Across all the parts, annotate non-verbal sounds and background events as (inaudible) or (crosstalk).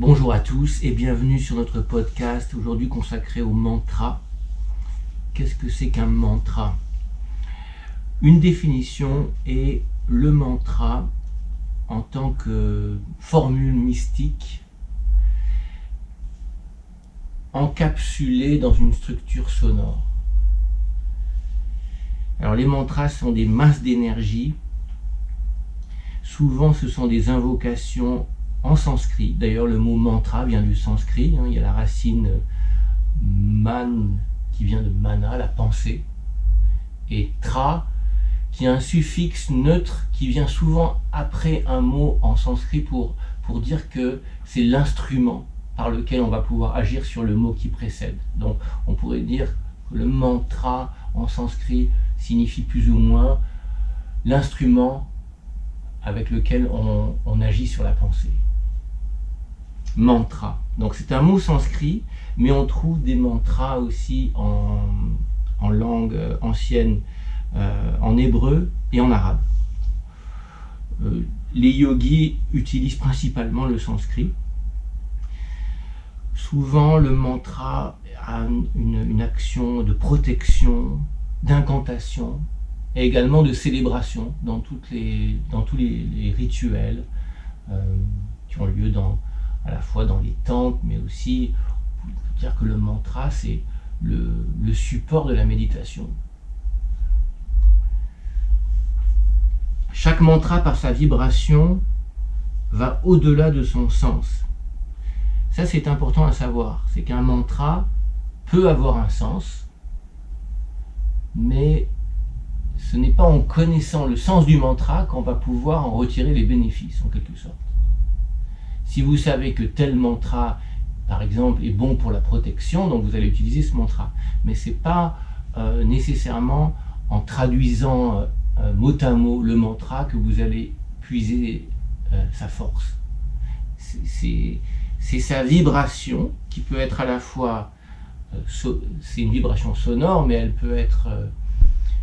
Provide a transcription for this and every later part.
Bonjour à tous et bienvenue sur notre podcast aujourd'hui consacré au mantra. Qu'est-ce que c'est qu'un mantra? Une définition est le mantra en tant que formule mystique encapsulée dans une structure sonore. Alors les mantras sont des masses d'énergie. Souvent ce sont des invocations en sanskrit. D'ailleurs, le mot mantra vient du sanskrit. hein. Il y a la racine euh, man qui vient de mana, la pensée, et tra qui est un suffixe neutre qui vient souvent après un mot en sanskrit pour, dire que c'est l'instrument par lequel on va pouvoir agir sur le mot qui précède. Donc on pourrait dire que le mantra en sanskrit signifie plus ou moins l'instrument avec lequel on agit sur la pensée mantra. Donc c'est un mot sanskrit, mais on trouve des mantras aussi en, en langue euh, ancienne, euh, en hébreu et en arabe. Euh, les yogis utilisent principalement le sanskrit. Souvent, le mantra a une, action de protection, d'incantation, et également de célébration dans, toutes les, dans tous les, rituels qui ont lieu dans, à la fois dans les temples, mais aussi, on peut dire que le mantra, c'est le, le support de la méditation. Chaque mantra, par sa vibration, va au-delà de son sens. Ça, c'est important à savoir. C'est qu'un mantra peut avoir un sens, mais ce n'est pas en connaissant le sens du mantra qu'on va pouvoir en retirer les bénéfices, en quelque sorte. Si vous savez que tel mantra, par exemple, est bon pour la protection, donc vous allez utiliser ce mantra. Mais ce n'est pas euh, nécessairement en traduisant euh, mot à mot le mantra que vous allez puiser euh, sa force. C'est sa vibration qui peut être à la fois, c'est une vibration sonore, mais elle peut être,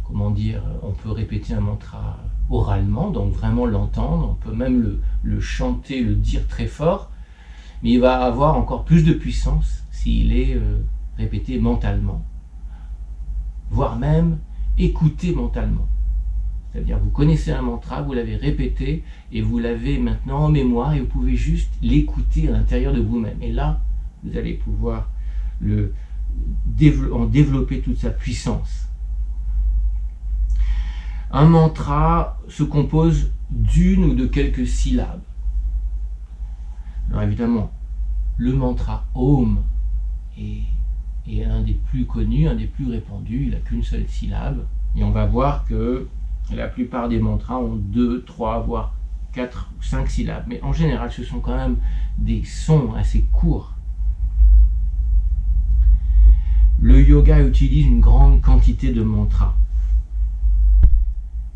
comment dire, on peut répéter un mantra oralement, donc vraiment l'entendre, on peut même le, chanter, le dire très fort, mais il va avoir encore plus de puissance s'il est euh, répété mentalement, voire même écouté mentalement. C'est-à-dire vous connaissez un mantra, vous l'avez répété et vous l'avez maintenant en mémoire et vous pouvez juste l'écouter à l'intérieur de vous-même. Et là, vous allez pouvoir le, en développer toute sa puissance. Un mantra se compose d'une ou de quelques syllabes. Alors évidemment, le mantra Om est, est, un des plus connus, un des plus répandus, il n'a qu'une seule syllabe. Et on va voir que la plupart des mantras ont deux, trois, voire quatre ou cinq syllabes. Mais en général, ce sont quand même des sons assez courts. Le yoga utilise une grande quantité de mantras.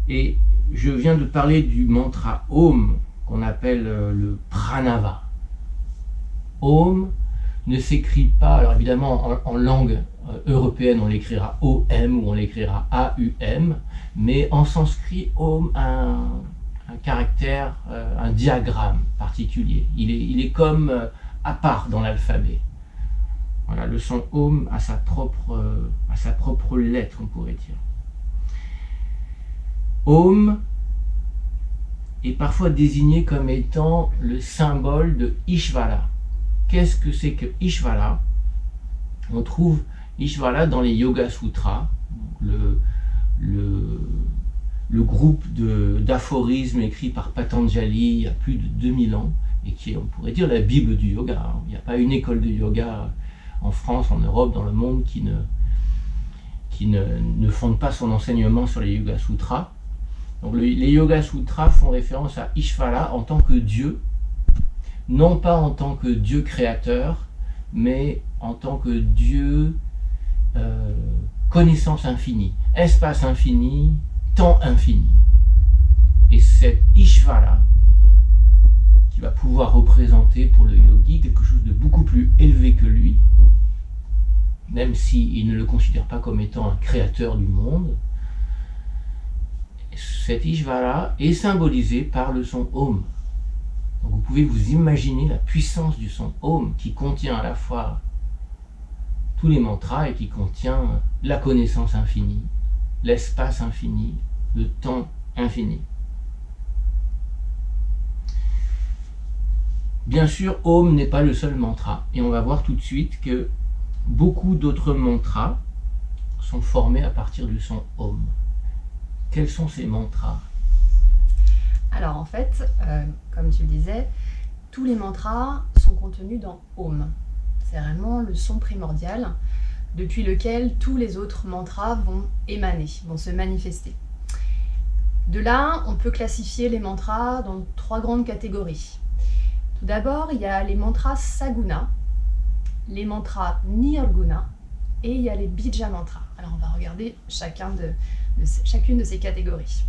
Et je viens de parler du mantra Om, qu'on appelle le pranava. Om ne s'écrit pas, alors évidemment en, langue euh, européenne on l'écrira OM ou on l'écrira AUM, mais en sanskrit Om a un, un caractère, euh, un diagramme particulier. Il est, il est comme euh, à part dans l'alphabet. Voilà, le son Om a sa propre, a sa propre lettre, on pourrait dire. Om est parfois désigné comme étant le symbole de Ishvara, qu'est-ce que c'est que Ishvara? On trouve Ishvara dans les Yoga Sutras, le, le, le groupe d'aphorismes écrits par Patanjali il y a plus de 2000 ans, et qui est, on pourrait dire, la Bible du yoga. Il n'y a pas une école de yoga en France, en Europe, dans le monde qui ne, qui ne, ne fonde pas son enseignement sur les Yoga Sutras. Les Yoga Sutras font référence à Ishvara en tant que Dieu, non pas en tant que Dieu créateur, mais en tant que Dieu euh, connaissance infinie, espace infini, temps infini. Et cet Ishvara, qui va pouvoir représenter pour le yogi quelque chose de beaucoup plus élevé que lui, même s'il ne le considère pas comme étant un créateur du monde, cet Ishvara est symbolisé par le son Om. vous pouvez vous imaginer la puissance du son Om qui contient à la fois tous les mantras et qui contient la connaissance infinie, l'espace infini, le temps infini. Bien sûr, Om n'est pas le seul mantra, et on va voir tout de suite que beaucoup d'autres mantras sont formés à partir du son Om. Quels sont ces mantras? Alors en fait, euh, comme tu le disais, tous les mantras sont contenus dans Om. C'est vraiment le son primordial depuis lequel tous les autres mantras vont émaner, vont se manifester. De là, on peut classifier les mantras dans trois grandes catégories. Tout d'abord, il y a les mantras saguna, les mantras nirguna et il y a les bija mantras. Alors on va regarder chacun de, chacune de ces catégories.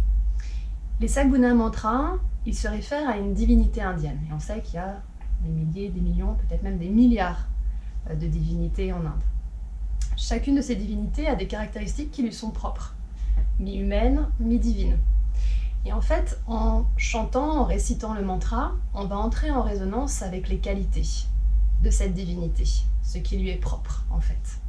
Les saguna mantras, ils se réfèrent à une divinité indienne. Et on sait qu'il y a des milliers, des millions, peut-être même des milliards euh, de divinités en Inde. Chacune de ces divinités a des caractéristiques qui lui sont propres, mi-humaines, mi-divines. Et en fait, en chantant, en récitant le mantra, on va entrer en résonance avec les qualités de cette divinité, ce qui lui est propre en fait.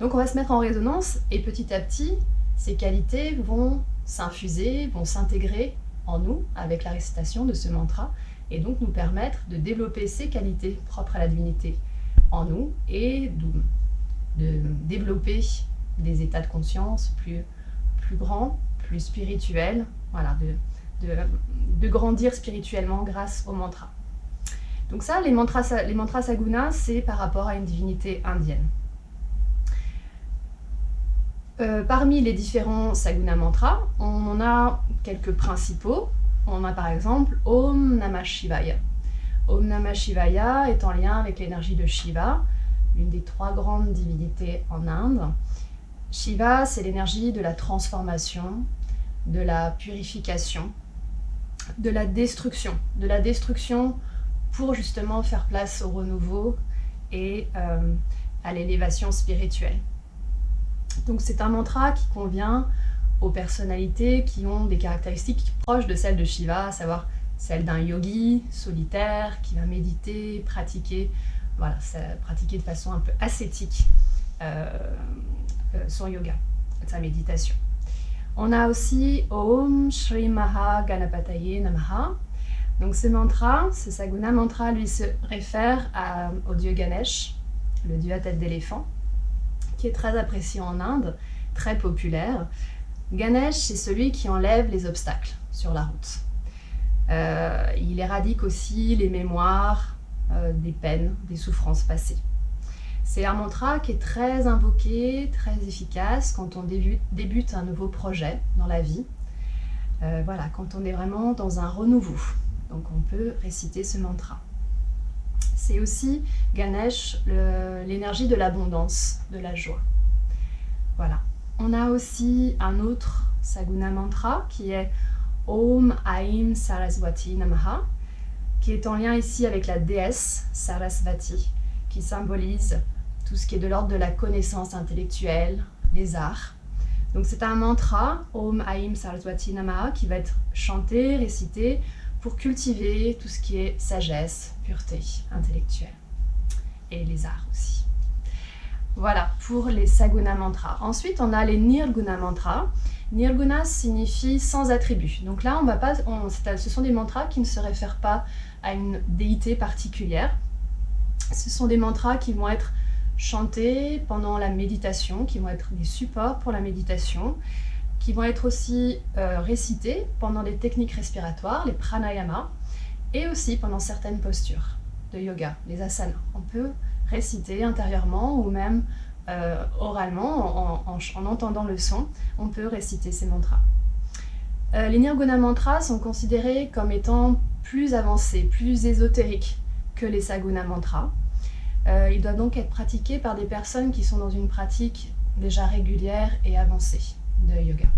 Donc on va se mettre en résonance et petit à petit, ces qualités vont s'infuser, vont s'intégrer en nous avec la récitation de ce mantra et donc nous permettre de développer ces qualités propres à la divinité en nous et de, développer des états de conscience plus, plus grands, plus spirituels, voilà, de, de, grandir spirituellement grâce au mantra. Donc ça, les mantras, les mantras saguna, c'est par rapport à une divinité indienne. Euh, parmi les différents saguna mantras, on en a quelques principaux. On a par exemple Om Namah Shivaya. Om Namah Shivaya est en lien avec l'énergie de Shiva, l'une des trois grandes divinités en Inde. Shiva, c'est l'énergie de la transformation, de la purification, de la destruction, de la destruction pour justement faire place au renouveau et euh, à l'élévation spirituelle. Donc c'est un mantra qui convient aux personnalités qui ont des caractéristiques proches de celles de Shiva, à savoir celle d'un yogi solitaire qui va méditer, pratiquer, voilà, pratiquer de façon un peu ascétique euh, euh, son yoga, sa méditation. On a aussi Om Shri Maha Ganapataye Namaha. Donc ce mantra, ce Saguna mantra, lui se réfère au dieu Ganesh, le dieu à tête d'éléphant, qui est très apprécié en Inde, très populaire. Ganesh, c'est celui qui enlève les obstacles sur la route. Euh, il éradique aussi les mémoires euh, des peines, des souffrances passées. C'est un mantra qui est très invoqué, très efficace quand on débute, un nouveau projet dans la vie. Euh, voilà, quand on est vraiment dans un renouveau. Donc on peut réciter ce mantra. C'est aussi Ganesh, l'énergie de l'abondance, de la joie. Voilà. On a aussi un autre Saguna mantra qui est Om Aim Saraswati Namaha, qui est en lien ici avec la déesse Sarasvati, qui symbolise tout ce qui est de l'ordre de la connaissance intellectuelle, les arts. Donc c'est un mantra, Om Aim Saraswati Namaha, qui va être chanté, récité pour cultiver tout ce qui est sagesse, pureté intellectuelle et les arts aussi. Voilà pour les Saguna mantras. Ensuite, on a les Nirguna mantras Nirguna signifie sans attribut. Donc là, on va pas, ce sont des mantras qui ne se réfèrent pas à une déité particulière. Ce sont des mantras qui vont être chantés pendant la méditation, qui vont être des supports pour la méditation, qui vont être aussi euh, récités pendant les techniques respiratoires, les pranayama, et aussi pendant certaines postures de yoga, les asanas. On peut réciter intérieurement ou même euh, oralement, en, entendant le son, on peut réciter ces mantras. Euh, les Nirguna mantras sont considérés comme étant plus avancés, plus ésotériques que les Saguna mantras. Euh, ils doivent donc être pratiqués par des personnes qui sont dans une pratique déjà régulière et avancée de yoga.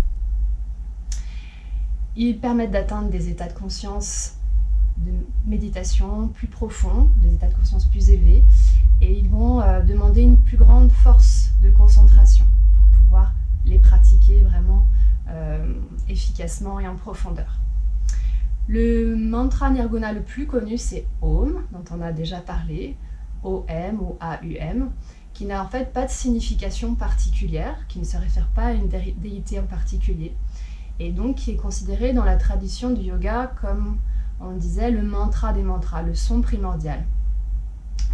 Ils permettent d'atteindre des états de conscience de méditation plus profonds, des états de conscience plus élevés, et ils vont euh, demander une plus grande force de concentration pour pouvoir les pratiquer vraiment euh, efficacement et en profondeur. Le mantra nirguna le plus connu, c'est Om, dont on a déjà parlé, O-M ou A-U-M, qui n'a en fait pas de signification particulière, qui ne se réfère pas à une déité en particulier, et donc qui est considéré dans la tradition du yoga comme, on disait, le mantra des mantras, le son primordial.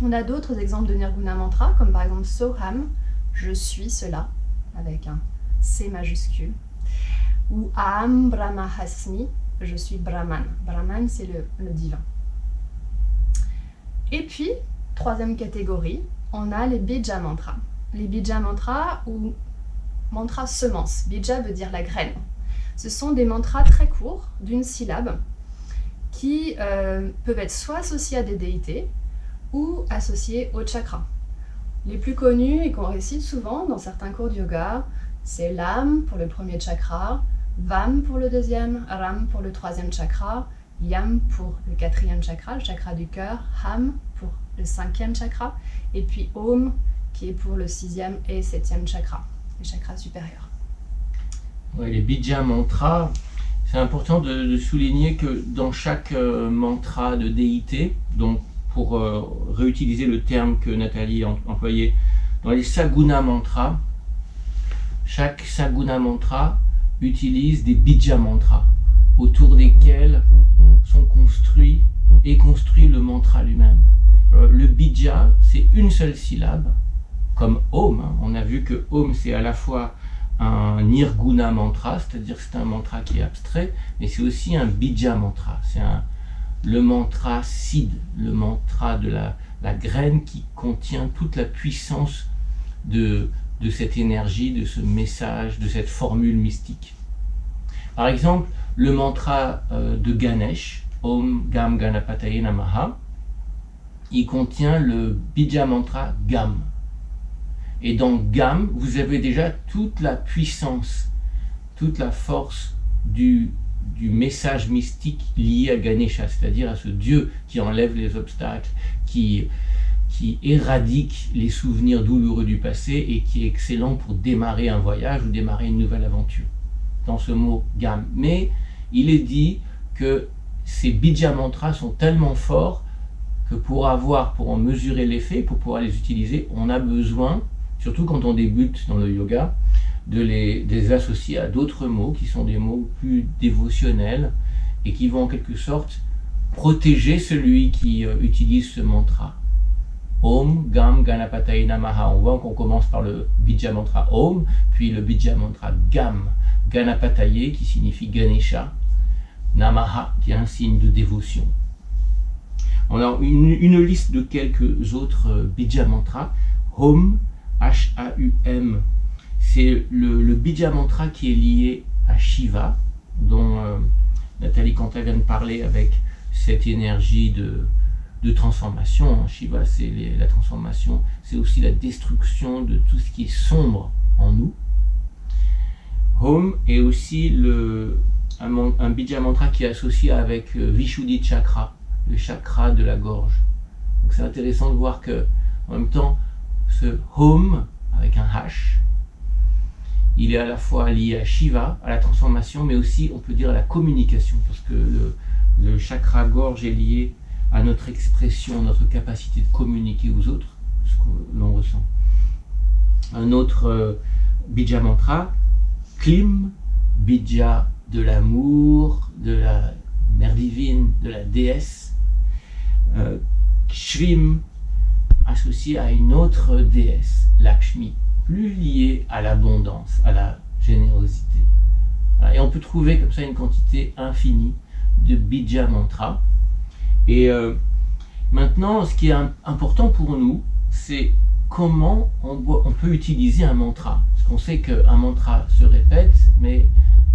On a d'autres exemples de Nirguna Mantra, comme par exemple Soham, je suis cela, avec un C majuscule, ou Aham Brahmahasmi, je suis Brahman. Brahman, c'est le, divin. Et puis, troisième catégorie, on a les Bija Mantras. Les Bija Mantras ou mantras semence. Bija veut dire la graine. Ce sont des mantras très courts, d'une syllabe, qui euh, peuvent être soit associés à des déités, ou associés au chakra. Les plus connus et qu'on récite souvent dans certains cours de yoga, c'est l'âme pour le premier chakra, Vam pour le deuxième, Ram pour le troisième chakra, Yam pour le quatrième chakra, le chakra du cœur, Ham pour le cinquième chakra, et puis Om qui est pour le sixième et septième chakra, les chakras supérieurs. les bija mantras, c'est important de, souligner que dans chaque euh, mantra de déité, donc pour euh, réutiliser le terme que Nathalie a employé, dans les Saguna Mantras, chaque Saguna Mantra utilise des Bija Mantras autour desquels sont construits et construit le mantra lui-même. Euh, le Bija, c'est une seule syllabe, comme Om. Hein. On a vu que Om, c'est à la fois un Nirguna mantra, c'est-à-dire c'est un mantra qui est abstrait, mais c'est aussi un Bija mantra. C'est le mantra Sid, le mantra de la, graine qui contient toute la puissance de cette énergie, de ce message, de cette formule mystique. Par exemple, le mantra euh, de Ganesh, Om Gam Ganapataye Namaha, il contient le Bija mantra Gam. Et dans Gam, vous avez déjà toute la puissance, toute la force du, du message mystique lié à Ganesha, c'est-à-dire à ce Dieu qui enlève les obstacles, qui, qui éradique les souvenirs douloureux du passé et qui est excellent pour démarrer un voyage ou démarrer une nouvelle aventure. Dans ce mot Gam. Mais il est dit que ces bija mantras sont tellement forts que pour avoir, pour en mesurer l'effet, pour pouvoir les utiliser, on a besoin, surtout quand on débute dans le yoga, de les, associer à d'autres mots qui sont des mots plus dévotionnels et qui vont en quelque sorte protéger celui qui euh, utilise ce mantra. Om Gam Ganapataye Namaha. On voit qu'on commence par le Bija Mantra Om, puis le Bija Mantra Gam Ganapataye qui signifie Ganesha, Namaha qui est un signe de dévotion. On a une, liste de quelques autres euh, Bija Mantras. Hum, H-A-U-M, c'est le, Bija Mantra qui est lié à Shiva, dont euh, Nathalie Kanta vient de parler avec cette énergie de, transformation. Shiva, c'est la transformation, c'est aussi la destruction de tout ce qui est sombre en nous. Home est aussi un, Bija Mantra qui est associé avec euh, Vishuddhi Chakra, le chakra de la gorge. Donc c'est intéressant de voir que, en même temps, ce Home, avec un H, il est à la fois lié à Shiva, à la transformation, mais aussi, on peut dire, à la communication, parce que le, chakra gorge est lié à notre expression, notre capacité de communiquer aux autres, ce que l'on ressent. Un autre euh, bija mantra, Klim, bija de l'amour, de la mère divine, de la déesse. Euh, associé à une autre déesse, Lakshmi, plus liée à l'abondance, à la générosité. Et on peut trouver comme ça une quantité infinie de bija mantra. Et euh, maintenant, ce qui est important pour nous, c'est comment on, peut utiliser un mantra. Parce qu'on sait qu'un mantra se répète, mais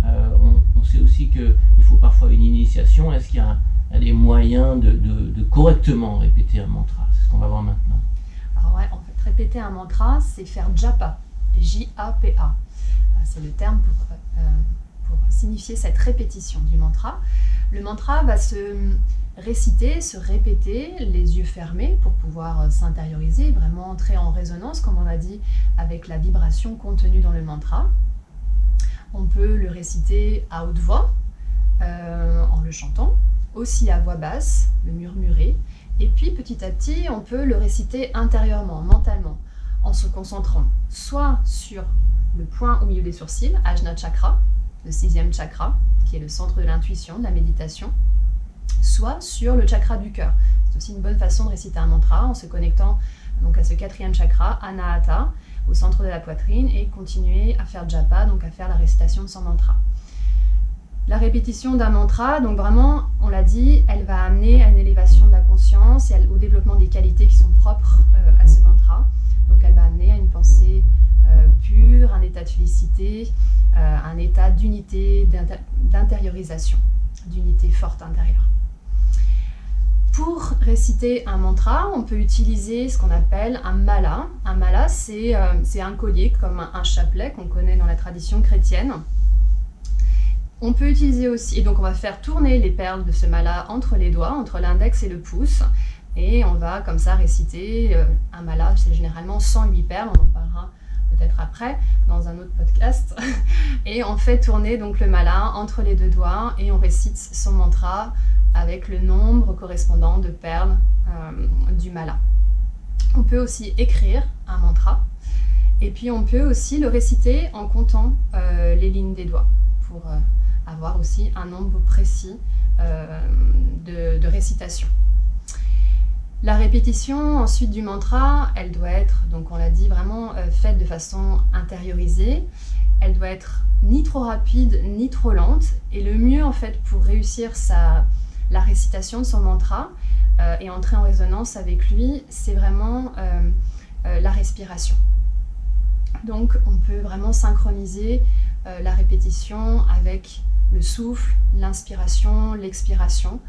euh, on, sait aussi qu'il faut parfois une initiation. Est-ce qu'il y a, des moyens de, correctement répéter un mantra? C'est ce qu'on va voir maintenant. Alors ouais, en fait, répéter un mantra, c'est faire japa, J-A-P-A. Euh, c'est le terme euh, pour signifier cette répétition du mantra. Le mantra va se réciter, se répéter, les yeux fermés pour pouvoir s'intérioriser, vraiment entrer en résonance, comme on a dit, avec la vibration contenue dans le mantra. On peut le réciter à haute voix, euh, en le chantant, aussi à voix basse, le murmurer. Et puis petit à petit, on peut le réciter intérieurement, mentalement, en se concentrant soit sur le point au milieu des sourcils, Ajna Chakra, le sixième chakra, qui est le centre de l'intuition, de la méditation, soit sur le chakra du cœur. C'est aussi une bonne façon de réciter un mantra en se connectant donc à ce quatrième chakra, Anahata, au centre de la poitrine et continuer à faire japa, donc à faire la récitation de son mantra. La répétition d'un mantra, donc vraiment, on l'a dit, elle va amener à une élévation de la conscience et au développement des qualités qui sont propres euh, à ce mantra. Donc elle va amener à une pensée euh, pure, un état de félicité, euh, un état d'unité, d'intériorisation, d'unité forte intérieure. Pour réciter un mantra, on peut utiliser ce qu'on appelle un mala. Un mala, c'est euh, un collier comme un, chapelet qu'on connaît dans la tradition chrétienne. On peut utiliser aussi, et donc on va faire tourner les perles de ce mala entre les doigts, entre l'index et le pouce, et on va comme ça réciter euh, un mala, c'est généralement 108 perles, on en parlera après dans un autre podcast. (laughs) Et on fait tourner donc le mala entre les deux doigts et on récite son mantra avec le nombre correspondant de perles euh, du mala. On peut aussi écrire un mantra et puis on peut aussi le réciter en comptant euh, les lignes des doigts pour euh, avoir aussi un nombre précis de, de récitation. La répétition ensuite du mantra, elle doit être, donc on l'a dit, vraiment faite de façon intériorisée. Elle doit être ni trop rapide ni trop lente. Et le mieux en fait pour réussir sa, la récitation de son mantra euh, et entrer en résonance avec lui, c'est vraiment euh, euh, la respiration. Donc on peut vraiment synchroniser la répétition avec le souffle, l'inspiration, l'expiration.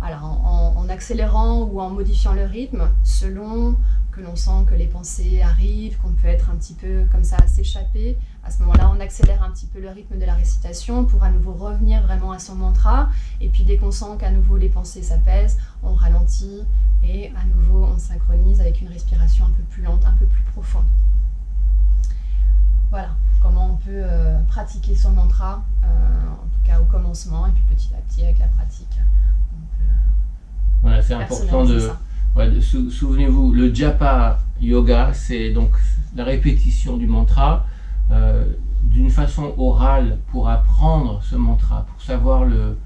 Alors en, accélérant ou en modifiant le rythme selon que l'on sent que les pensées arrivent, qu'on peut être un petit peu comme ça à s'échapper. À ce moment-là, on accélère un petit peu le rythme de la récitation pour à nouveau revenir vraiment à son mantra. Et puis dès qu'on sent qu'à nouveau les pensées s'apaisent, on ralentit et à nouveau on synchronise avec une respiration un peu plus lente, un peu plus profonde. Voilà comment on peut euh, pratiquer son mantra, euh, en tout cas au commencement, et puis petit à petit avec la pratique. Voilà, c'est important de, souvenez-vous, le japa yoga, c'est donc la répétition du mantra euh, d'une façon orale pour apprendre ce mantra, pour savoir le,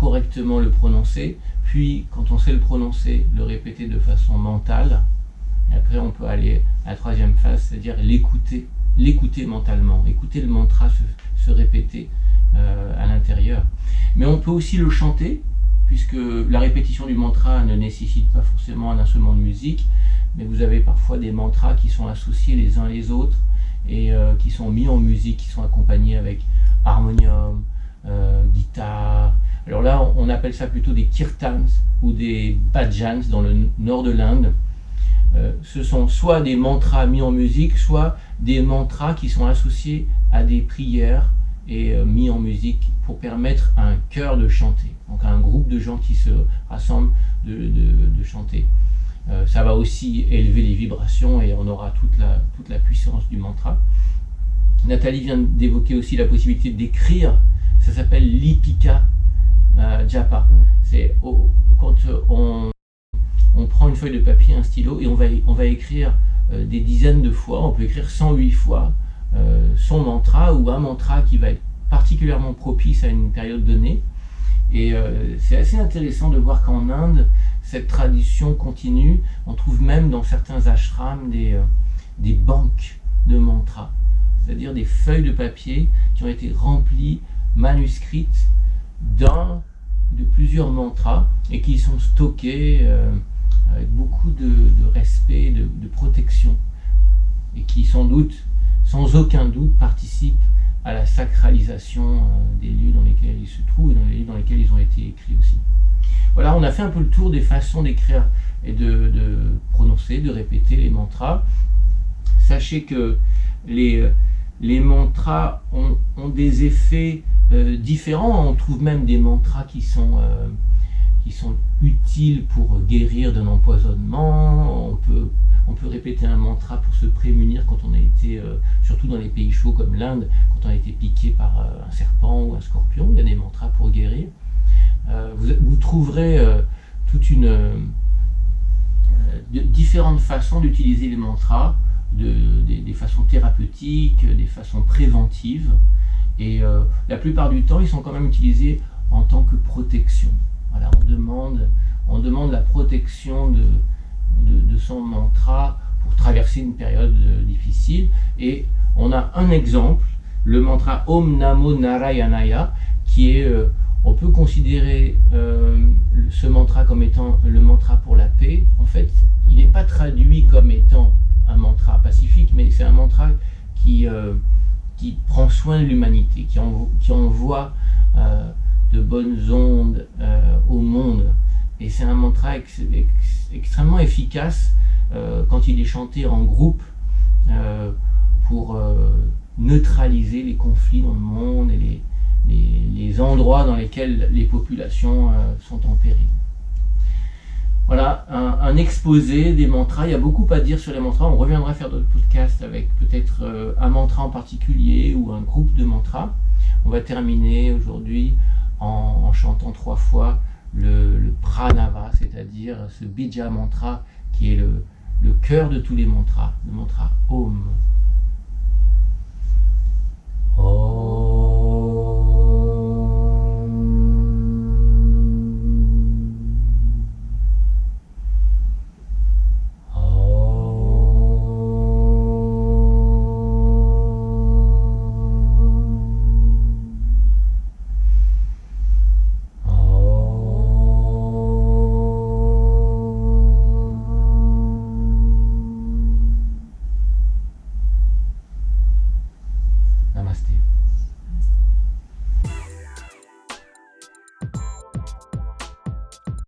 correctement le prononcer, puis quand on sait le prononcer, le répéter de façon mentale. Et après, on peut aller à la troisième phase, c'est-à-dire l'écouter, l'écouter mentalement, écouter le mantra se, répéter euh, à l'intérieur. Mais on peut aussi le chanter, puisque la répétition du mantra ne nécessite pas forcément un instrument de musique, mais vous avez parfois des mantras qui sont associés les uns les autres et euh, qui sont mis en musique, qui sont accompagnés avec harmonium, euh, guitare. Alors là, on appelle ça plutôt des kirtans ou des bhajans dans le nord de l'Inde. Euh, ce sont soit des mantras mis en musique, soit des mantras qui sont associés à des prières et mis en musique pour permettre à un chœur de chanter donc un groupe de gens qui se rassemblent de, chanter. Euh, ça va aussi élever les vibrations et on aura toute la, toute la puissance du mantra. Nathalie vient d'évoquer aussi la possibilité d'écrire, ça s'appelle l'ipika euh, japa. C'est quand on, on, prend une feuille de papier, un stylo et on va, on va écrire euh, des dizaines de fois, on peut écrire 108 fois son mantra ou un mantra qui va être particulièrement propice à une période donnée. Et euh, c'est assez intéressant de voir qu'en Inde, cette tradition continue. On trouve même dans certains ashrams des, euh, des banques de mantras, c'est-à-dire des feuilles de papier qui ont été remplies, manuscrites d'un de plusieurs mantras et qui sont stockés euh, avec beaucoup de, respect, de, protection et qui sans doute, sans aucun doute, participent à la sacralisation euh, des lieux dans lesquels ils se trouvent et dans les lieux dans lesquels ils ont été écrits aussi. Voilà, on a fait un peu le tour des façons d'écrire et de, prononcer, de répéter les mantras. Sachez que les, mantras ont, des effets euh, différents. On trouve même des mantras qui sont, euh, qui sont utiles pour guérir d'un empoisonnement. On peut on peut répéter un mantra pour se prémunir quand on a été, euh, surtout dans les pays chauds comme l'Inde, quand on a été piqué par euh, un serpent ou un scorpion. Il y a des mantras pour guérir. Euh, vous, trouverez toute une différentes façons d'utiliser les mantras, des, façons thérapeutiques, des façons préventives. Et la plupart du temps, ils sont quand même utilisés en tant que protection. Voilà, on demande, on demande la protection de, de, son mantra pour traverser une période euh, difficile. Et on a un exemple, le mantra Om Namo Narayanaya, qui est, euh, on peut considérer euh, ce mantra comme étant le mantra pour la paix. En fait, il n'est pas traduit comme étant un mantra pacifique, mais c'est un mantra qui, qui prend soin de l'humanité, qui, qui, envoie de bonnes ondes au monde. Et c'est un mantra extrêmement efficace euh, quand il est chanté en groupe euh, pour euh, neutraliser les conflits dans le monde et les, les, endroits dans lesquels les populations sont en péril. Voilà un, exposé des mantras. Il y a beaucoup à dire sur les mantras. On reviendra faire d'autres podcasts avec peut-être un mantra en particulier ou un groupe de mantras. On va terminer aujourd'hui en, chantant trois fois le, pranava, c'est-à-dire ce bija mantra qui est le, cœur de tous les mantras, le mantra Om. Om.